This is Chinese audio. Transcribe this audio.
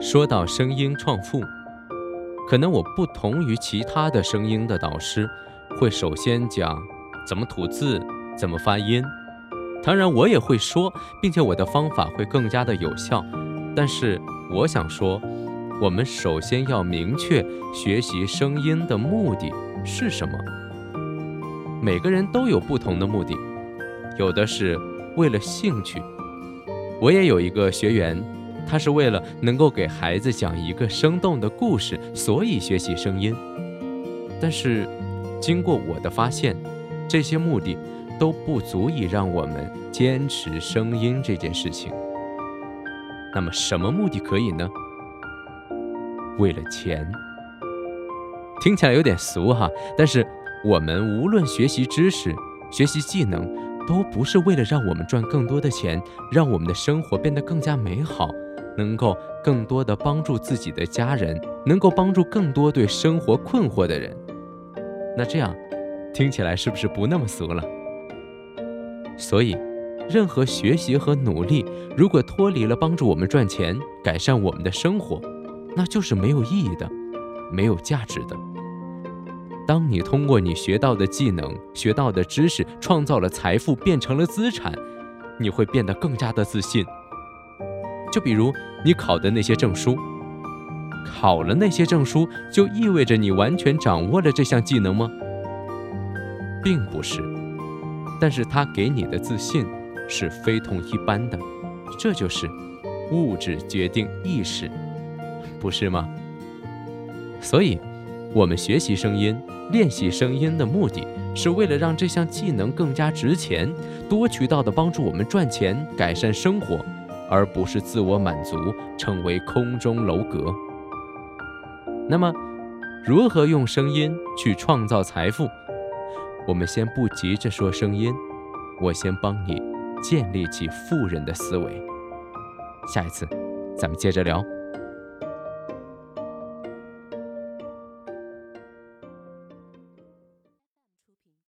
说到声音创富，可能我不同于其他的声音的导师，会首先讲怎么吐字，怎么发音。当然，我也会说，并且我的方法会更加的有效。但是，我想说，我们首先要明确学习声音的目的是什么。每个人都有不同的目的，有的是为了兴趣。我也有一个学员，他是为了能够给孩子讲一个生动的故事，所以学习声音。但是，经过我的发现，这些目的都不足以让我们坚持声音这件事情。那么，什么目的可以呢？为了钱。听起来有点俗哈，但是。我们无论学习知识、学习技能，都不是为了让我们赚更多的钱，让我们的生活变得更加美好，能够更多的帮助自己的家人，能够帮助更多对生活困惑的人。那这样听起来是不是不那么俗了？所以，任何学习和努力，如果脱离了帮助我们赚钱、改善我们的生活，那就是没有意义的，没有价值的。当你通过你学到的技能、学到的知识，创造了财富，变成了资产，你会变得更加的自信。就比如你考的那些证书，考了那些证书，就意味着你完全掌握了这项技能吗？并不是，但是它给你的自信是非同一般的。这就是物质决定意识，不是吗？所以，我们学习声音。练习声音的目的是为了让这项技能更加值钱，多渠道的帮助我们赚钱、改善生活，而不是自我满足，成为空中楼阁。那么，如何用声音去创造财富？我们先不急着说声音，我先帮你建立起富人的思维。下一次，咱们接着聊。